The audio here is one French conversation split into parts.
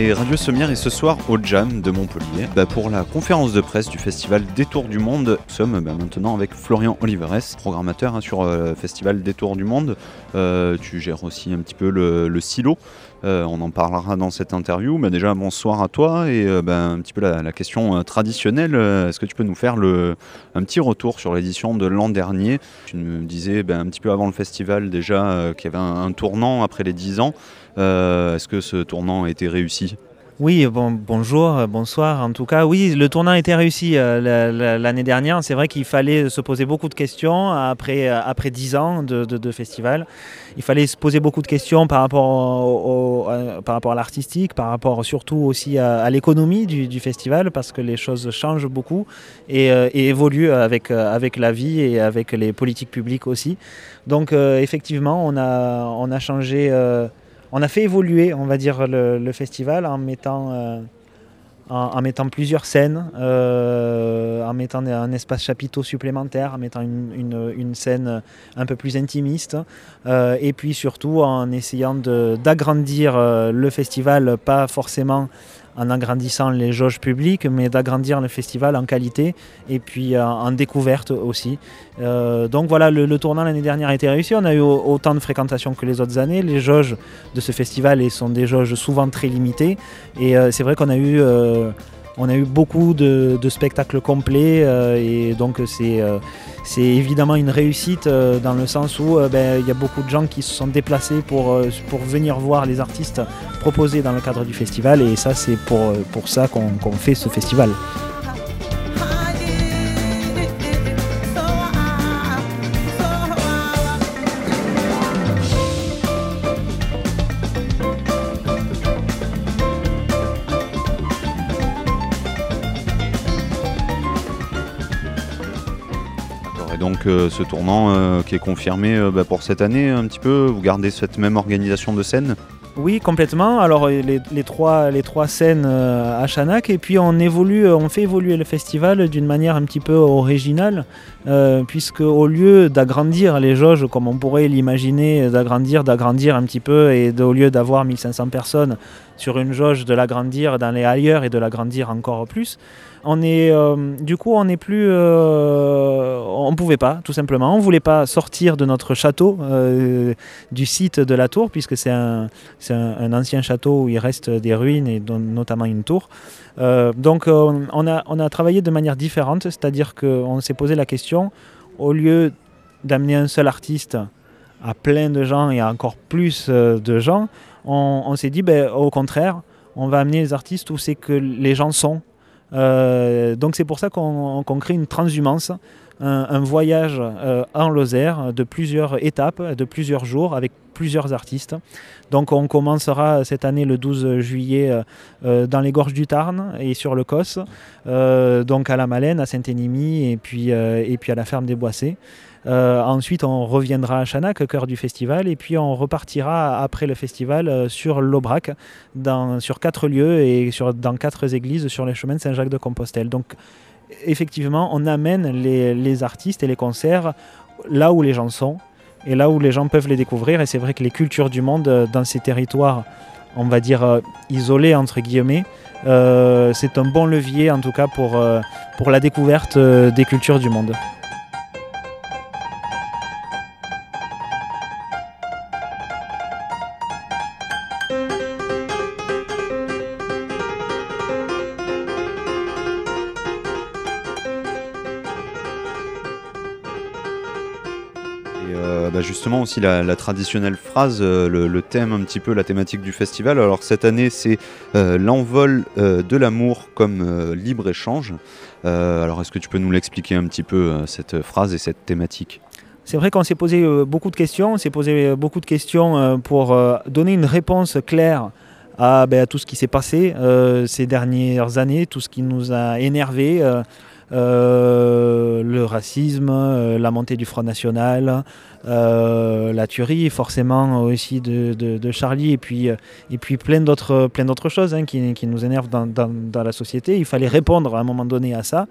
Et Radio Sommière est ce soir au Jam de Montpellier bah, pour la conférence de presse du festival Détour du Monde. Nous sommes bah, maintenant avec Florian Oliveres, programmateur hein, sur le euh, festival Détour du Monde. Euh, tu gères aussi un petit peu le, silo. Euh, on en parlera dans cette interview. Mais déjà, bonsoir à toi. Et bah, un petit peu la, question traditionnelle. Est-ce que tu peux nous faire un petit retour sur l'édition de l'an dernier? Tu me disais un petit peu avant le festival déjà qu'il y avait un, un tournant après les 10 ans. Euh, est-ce que ce tournant a été réussi? Oui, bon, bonjour, bonsoir. En tout cas, oui, le tournant été réussi euh, l'année dernière. C'est vrai qu'il fallait se poser beaucoup de questions après, après 10 ans de, festival. Il fallait se poser beaucoup de questions par rapport, au, par rapport à l'artistique, par rapport surtout aussi à, l'économie du, festival, parce que les choses changent beaucoup et, euh, évoluent avec, avec la vie et avec les politiques publiques aussi. Donc, effectivement, on a, on a changé on a fait évoluer, on va dire, le, festival en mettant, euh, en, mettant plusieurs scènes, euh, en mettant un espace chapiteau supplémentaire, en mettant une, scène un peu plus intimiste, euh, et puis surtout en essayant d'agrandir le festival, pas forcément en agrandissant les jauges publiques, mais d'agrandir le festival en qualité et puis euh, en, découverte aussi. Euh, donc voilà, le, tournant l'année dernière a été réussi. On a eu autant de fréquentation que les autres années. Les jauges de ce festival sont des jauges souvent très limitées. Et euh, c'est vrai qu'on a eu on a eu beaucoup de, spectacles complets et donc c'est c'est évidemment une réussite euh, dans le sens où euh, ben, il y a beaucoup de gens qui se sont déplacés pour, euh, venir voir les artistes proposés dans le cadre du festival et ça c'est pour ça qu'on fait ce festival. Ce tournant euh, qui est confirmé euh, bah, pour cette année un petit peu. Vous gardez cette même organisation de scène? Oui, complètement. Alors les, trois, les trois scènes euh, à Chanac et puis on évolue, on fait évoluer le festival d'une manière un petit peu originale, puisque au lieu d'agrandir les jauges comme on pourrait l'imaginer, d'agrandir, d'agrandir un petit peu et au lieu d'avoir 1500 personnes sur une jauge, de l'agrandir, d'aller ailleurs et de l'agrandir encore plus, on est, euh, du coup, on n'est plus, euh, on pouvait pas, tout simplement. On voulait pas sortir de notre château, euh, du site de la tour, puisque c'est un, un, ancien château où il reste des ruines et notamment une tour. donc, on a, on a travaillé de manière différente, c'est-à-dire qu'on s'est posé la question, au lieu d'amener un seul artiste à plein de gens et à encore plus de gens, on, s'est dit, ben, au contraire, on va amener les artistes où c'est que les gens sont donc c'est pour ça qu'on crée une transhumance, un, voyage euh, en Lozère de plusieurs étapes, de plusieurs jours avec plusieurs artistes. Donc on commencera cette année le 12 juillet euh, dans les gorges du Tarn et sur le Cos, donc à la Malène, à Saint-Énimy et puis, et puis à la ferme des Boissés. Euh, ensuite, on reviendra à Chanac, cœur du festival, et puis on repartira après le festival euh, sur l'Aubrac, sur quatre lieux et dans quatre églises sur les chemins de Saint-Jacques-de-Compostelle. Donc, effectivement, on amène les, artistes et les concerts là où les gens sont et là où les gens peuvent les découvrir. Et c'est vrai que les cultures du monde euh, dans ces territoires, on va dire isolés entre guillemets, c'est un bon levier en tout cas pour, pour la découverte des cultures du monde. Bah, justement aussi la, traditionnelle phrase, euh, le, thème un petit peu, la thématique du festival. Alors cette année c'est euh, l'envol euh, de l'amour comme libre échange. alors est-ce que tu peux nous l'expliquer un petit peu cette phrase et cette thématique? C'est vrai qu'on s'est posé beaucoup de questions, on s'est posé beaucoup de questions pour donner une réponse claire à, ben, à tout ce qui s'est passé ces dernières années, tout ce qui nous a énervés. Euh, le racisme, euh, la montée du Front National, euh, la tuerie forcément aussi de, Charlie et puis, et puis plein d'autres plein d'autres choses hein, qui, qui, nous énervent dans, dans, la société. Il fallait répondre à un moment donné à ça.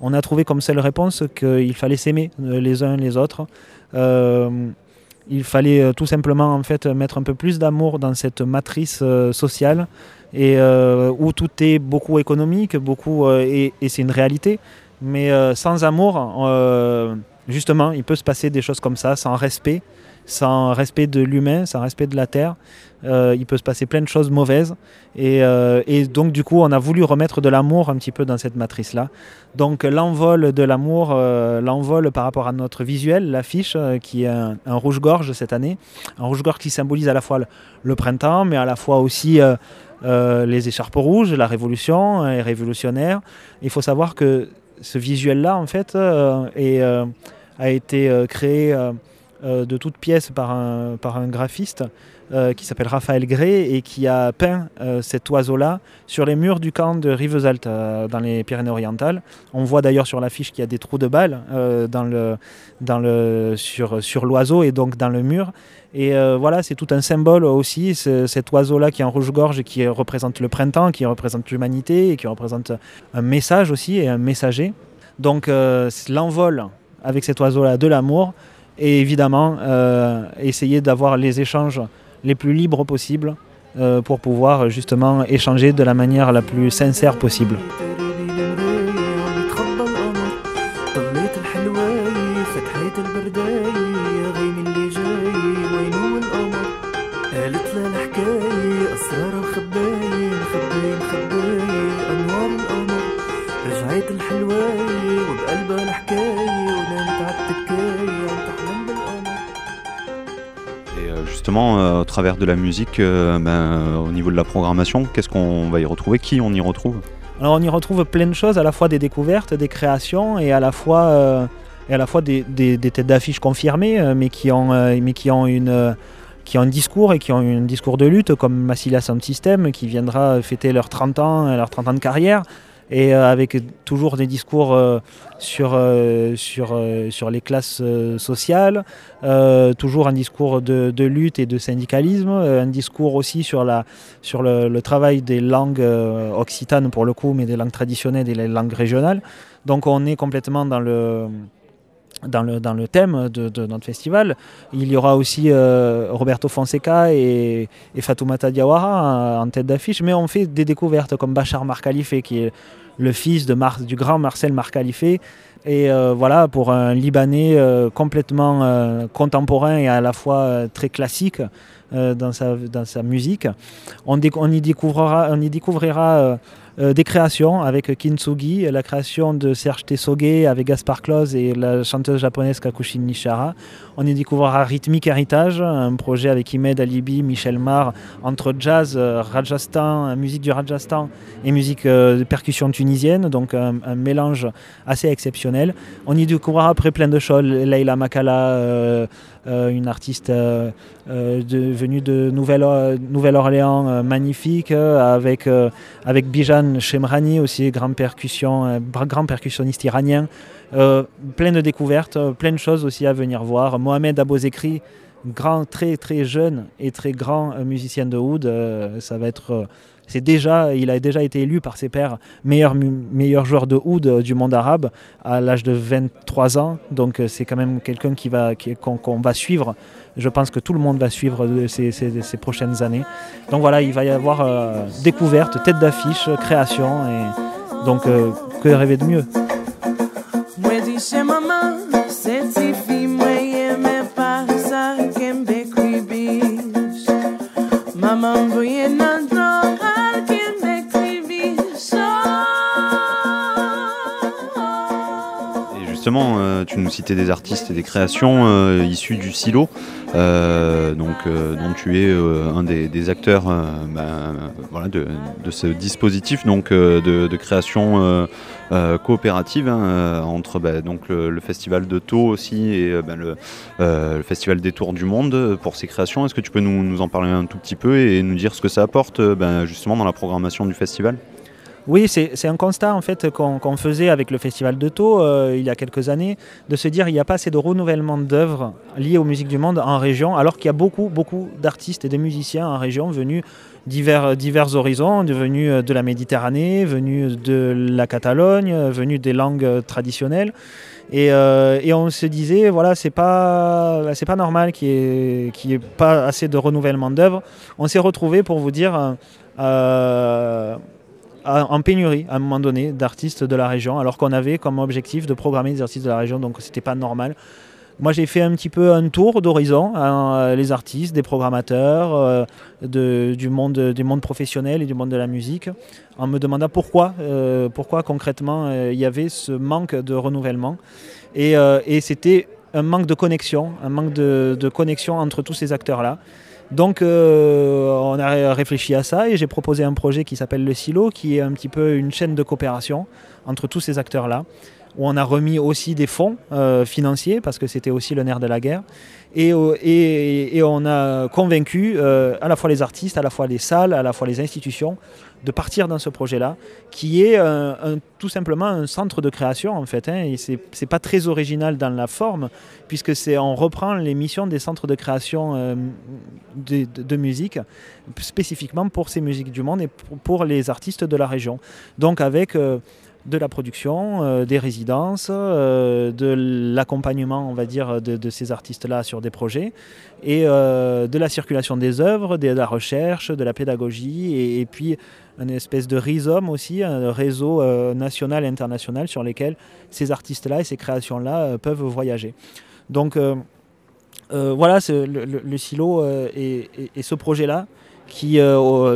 on a trouvé comme seule réponse qu'il fallait s'aimer les uns les autres. il fallait tout simplement en fait mettre un peu plus d'amour dans cette matrice sociale et où tout est beaucoup économique, beaucoup et, et c'est une réalité. Mais sans amour, justement, il peut se passer des choses comme ça, sans respect sans respect de l'humain, sans respect de la terre. Euh, il peut se passer plein de choses mauvaises. Euh, et, donc, du coup, on a voulu remettre de l'amour un petit peu dans cette matrice-là. Donc, l'envol de l'amour, euh, l'envol par rapport à notre visuel, l'affiche, qui est un, rouge-gorge cette année. Un rouge-gorge qui symbolise à la fois le, printemps, mais à la fois aussi les écharpes rouges, la révolution, et révolutionnaire. Il faut savoir que ce visuel-là, en fait, a été créé euh, de toutes pièces par un, par un graphiste euh, qui s'appelle Raphaël Gray et qui a peint euh, cet oiseau-là sur les murs du camp de Rivesaltes dans les Pyrénées-Orientales. On voit d'ailleurs sur l'affiche qu'il y a des trous de balles dans le, dans le, sur, sur l'oiseau et donc dans le mur. Et voilà, c'est tout un symbole aussi, cet oiseau-là qui est en rouge-gorge et qui représente le printemps, qui représente l'humanité et qui représente un message aussi et un messager. Donc l'envol avec cet oiseau-là de l'amour, et évidemment euh, essayer d'avoir les échanges les plus libres possibles euh, pour pouvoir justement échanger de la manière la plus sincère possible. Euh, au travers de la musique, euh, ben, euh, au niveau de la programmation, qu'est-ce qu'on va y retrouver? Qui on y retrouve? Alors on y retrouve plein de choses, à la fois des découvertes, des créations et à la fois, des, têtes d'affiches confirmées, mais qui ont un discours et qui ont un discours de lutte, comme Massilia Sound System, qui viendra fêter leurs 30 ans, leurs 30 ans de carrière, et euh, avec toujours des discours euh, sur, euh, sur, sur les classes sociales, toujours un discours de, de, lutte et de syndicalisme, un discours aussi sur, la, sur le, le travail des langues occitanes pour le coup, mais des langues traditionnelles et des langues régionales. Donc on est complètement dans le dans le, dans le thème de, notre festival. Il y aura aussi euh, Roberto Fonseca et, et Fatoumata Diawara en tête d'affiche, mais on fait des découvertes comme Bachar Markhalife, qui est le fils de Mar du grand Marcel Markhalife. Et euh, voilà, pour un Libanais euh, complètement contemporain et à la fois très classique dans, sa, dans sa musique, on, on y découvrira, on y découvrira euh, des créations avec Kintsugi, la création de Serge Tessoge avec Gaspar Klose et la chanteuse japonaise Kakushin Nishara. On y découvrira Rhythmic Heritage, un projet avec Imed Alibi, Michel Mar, entre jazz, euh, Rajasthan, musique du Rajasthan et musique euh, de percussion tunisienne, donc un, mélange assez exceptionnel. On y découvrira après plein de choses, Leila Makala, une artiste venue de Nouvelle-Orléans, magnifique, avec, avec Bijan Shemrani aussi, grand, percussion, grand percussionniste iranien. Euh, plein de découvertes, euh, plein de choses aussi à venir voir. Mohamed Abozekri, grand, très très jeune et très grand euh, musicien de oud, ça va être c'est déjà, il a déjà été élu par ses pairs meilleur, joueur de oud du monde arabe à l'âge de 23 ans. Donc c'est quand même quelqu'un qui va, qu'on, va suivre. Je pense que tout le monde va suivre ces, ces, prochaines années. Donc voilà, il va y avoir découverte, tête d'affiche, création. Donc que rêver de mieux? Euh, tu nous citais des artistes et des créations euh, issues du silo, euh, donc, dont tu es un des, acteurs ben, de, ce dispositif donc, de, création coopérative hein, entre ben, donc, le, festival de Tau aussi et ben, le, festival des Tours du Monde pour ces créations. Est-ce que tu peux nous, en parler un tout petit peu et nous dire ce que ça apporte justement dans la programmation du festival? Oui, c'est un constat en fait qu'on faisait avec le Festival de Taux euh, il y a quelques années, de se dire qu'il n'y a pas assez de renouvellement d'œuvres liées aux musiques du monde en région, alors qu'il y a beaucoup, beaucoup d'artistes et de musiciens en région venus divers, divers horizons, venus de la Méditerranée, venus de la Catalogne, venus des langues traditionnelles. Et, on se disait, voilà, c'est pas, pas normal qu'il n'y ait, ait, pas assez de renouvellement d'œuvres. On s'est retrouvé, pour vous dire, en pénurie à un moment donné d'artistes de la région, alors qu'on avait comme objectif de programmer des artistes de la région, donc c'était pas normal. Moi, j'ai fait un petit peu un tour d'horizon, hein, les artistes, des programmateurs, euh, du, monde, du monde professionnel et du monde de la musique, en me demandant pourquoi, euh, pourquoi concrètement euh, il y avait ce manque de renouvellement. Et, c'était un manque de connexion, un manque de, de connexion entre tous ces acteurs-là. Donc on a réfléchi à ça et j'ai proposé un projet qui s'appelle Le Silo, qui est un petit peu une chaîne de coopération entre tous ces acteurs-là où on a remis aussi des fonds euh, financiers, parce que c'était aussi le nerf de la guerre. Et, euh, on a convaincu euh, à la fois les artistes, à la fois les salles, à la fois les institutions, de partir dans ce projet-là, qui est tout simplement un centre de création en fait. Hein, et c'est pas très original dans la forme, puisque c'est on reprend les missions des centres de création de, musique, spécifiquement pour ces musiques du monde et pour, pour les artistes de la région. Donc avec de la production, euh, des résidences, euh, de l'accompagnement, on va dire, de, ces artistes-là sur des projets, et euh, de la circulation des œuvres, de la recherche, de la pédagogie, et, puis une espèce de rhizome aussi, un réseau national et international sur lesquels ces artistes-là et ces créations-là peuvent voyager. Donc voilà, le, silo et, ce projet-là qui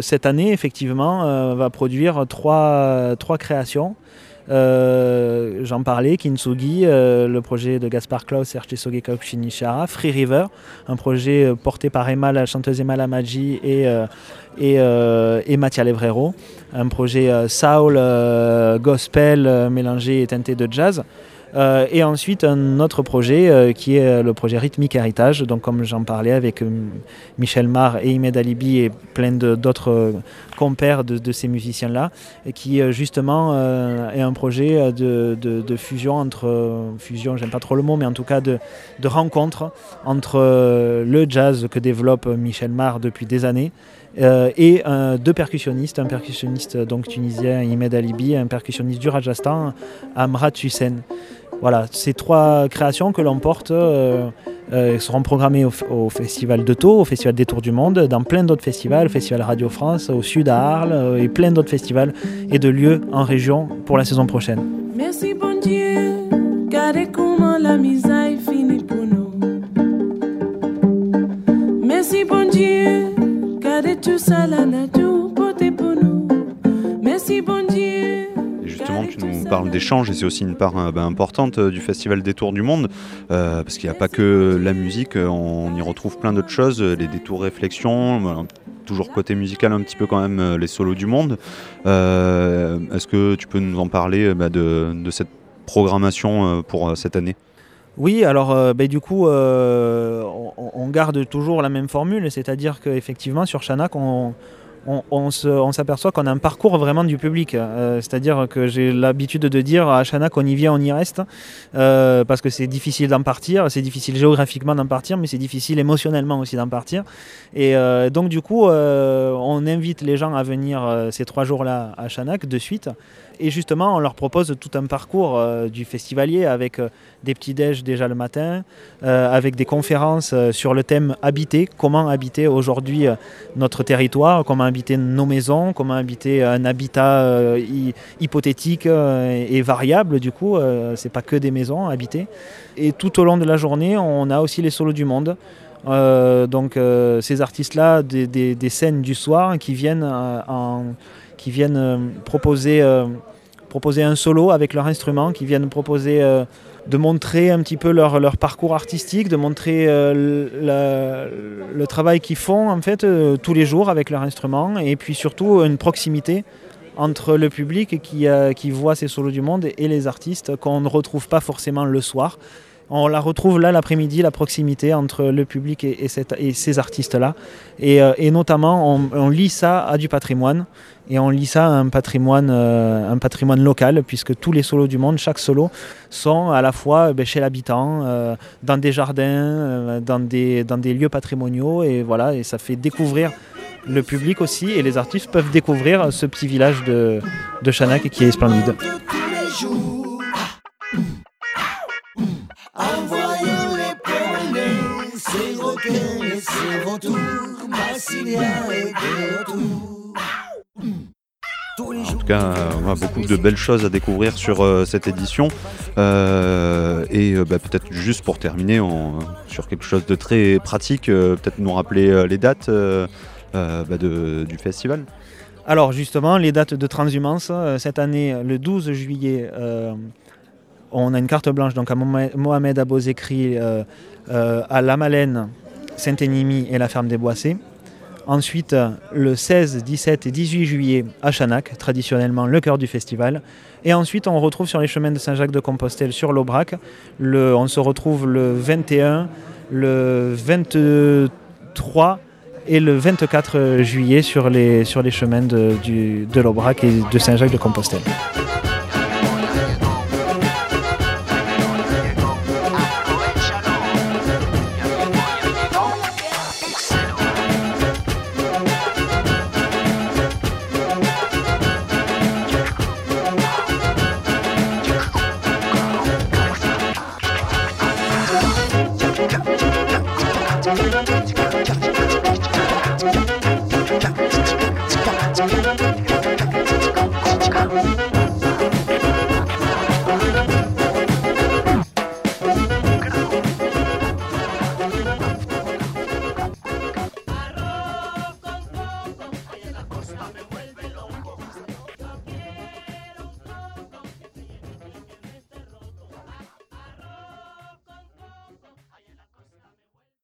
cette année effectivement va produire trois, trois créations euh, j'en parlais, Kintsugi, euh, le projet de Gaspar Klaus, Serge Sogekop Shinichara, Free River, un projet euh, porté par Emma, la chanteuse Emma Lamaji et, et, et Mattia Levrero, un projet soul, gospel mélangé et teinté de jazz. Euh, et ensuite, un autre projet euh, qui est euh, le projet Rythmique Héritage. Donc, comme j'en parlais avec Michel Mar et Imed Alibi et plein d'autres compères de, ces musiciens-là, qui justement est un projet de, de fusion entre, fusion, j'aime pas trop le mot, mais en tout cas de, rencontre entre le jazz que développe Michel Mar depuis des années. et deux percussionnistes, un percussionniste donc tunisien Imed Alibi, et un percussionniste du Rajasthan, Amrat Hussein. Voilà, ces trois créations que l'on porte euh, euh, seront programmées au, Festival de Taux, au Festival des Tours du Monde, dans plein d'autres festivals, Festival Radio France, au Sud à Arles euh, et plein d'autres festivals et de lieux en région pour la saison prochaine. Merci bon Dieu, comment la pour nous. Merci bon Dieu, tout ça la nature pour nous. Merci bon Dieu parles d'échanges et c'est aussi une part euh, ben, importante euh, du Festival des Tours du Monde, euh, parce qu'il n'y a pas que la musique, on y retrouve plein d'autres choses, les détours réflexions, toujours côté musical un petit peu quand même les solos du monde. Est-ce que tu peux nous en parler ben, de, cette programmation pour cette année? Oui, alors ben, du coup, on, garde toujours la même formule, c'est-à-dire qu'effectivement sur Chanac, on, on, s'aperçoit qu'on a un parcours vraiment du public. Euh, c'est-à-dire que j'ai l'habitude de dire à Chana qu'on y vient, on y reste, euh, parce que c'est difficile d'en partir, c'est difficile géographiquement d'en partir, mais c'est difficile émotionnellement aussi d'en partir. Et euh, donc du coup, on invite les gens à venir ces trois jours-là à Chanac de suite. Et justement, on leur propose tout un parcours du festivalier avec des petits déj déjà le matin, avec des conférences sur le thème habiter, comment habiter aujourd'hui notre territoire, comment habiter nos maisons, comment habiter un habitat hypothétique et variable du coup, c'est pas que des maisons habitées. Et tout au long de la journée, on a aussi les solos du monde. donc ces artistes-là, des, scènes du soir qui viennent, en, qui viennent proposer proposer un solo avec leur instrument, qui viennent proposer euh, de montrer un petit peu leur, parcours artistique, de montrer euh, le travail qu'ils font en fait euh, tous les jours avec leur instrument, et puis surtout une proximité entre le public qui voit ces solos du monde et les artistes qu'on ne retrouve pas forcément le soir. On la retrouve là l'après-midi, la proximité entre le public et, ces artistes-là. Et, notamment, on, lit ça à du patrimoine et on lit ça à un patrimoine, euh, un patrimoine local, puisque tous les solos du monde, chaque solo, sont à la fois eh ben, chez l'habitant, euh, dans des jardins, euh, dans, des, lieux patrimoniaux, et voilà, et ça fait découvrir le public aussi et les artistes peuvent découvrir ce petit village de, de Chanac qui est splendide. En tout cas, on a beaucoup de belles choses à découvrir sur euh, cette édition. Euh, et euh, bah, peut-être juste pour terminer sur quelque chose de très pratique, peut-être nous rappeler les dates bah, du festival. Alors justement, les dates de transhumance, cette année, le 12 juillet, on a une carte blanche donc à Mohamed Abozekri à La Malène, Saint-Énimy et la ferme des Boissés. Ensuite, le 16, 17 et 18 juillet à Chanac, traditionnellement le cœur du festival. Et ensuite, on retrouve sur les chemins de Saint-Jacques-de-Compostelle sur l'Aubrac. on se retrouve le 21, le 23 et le 24 juillet sur les, chemins de l'Aubrac et de Saint-Jacques-de-Compostelle.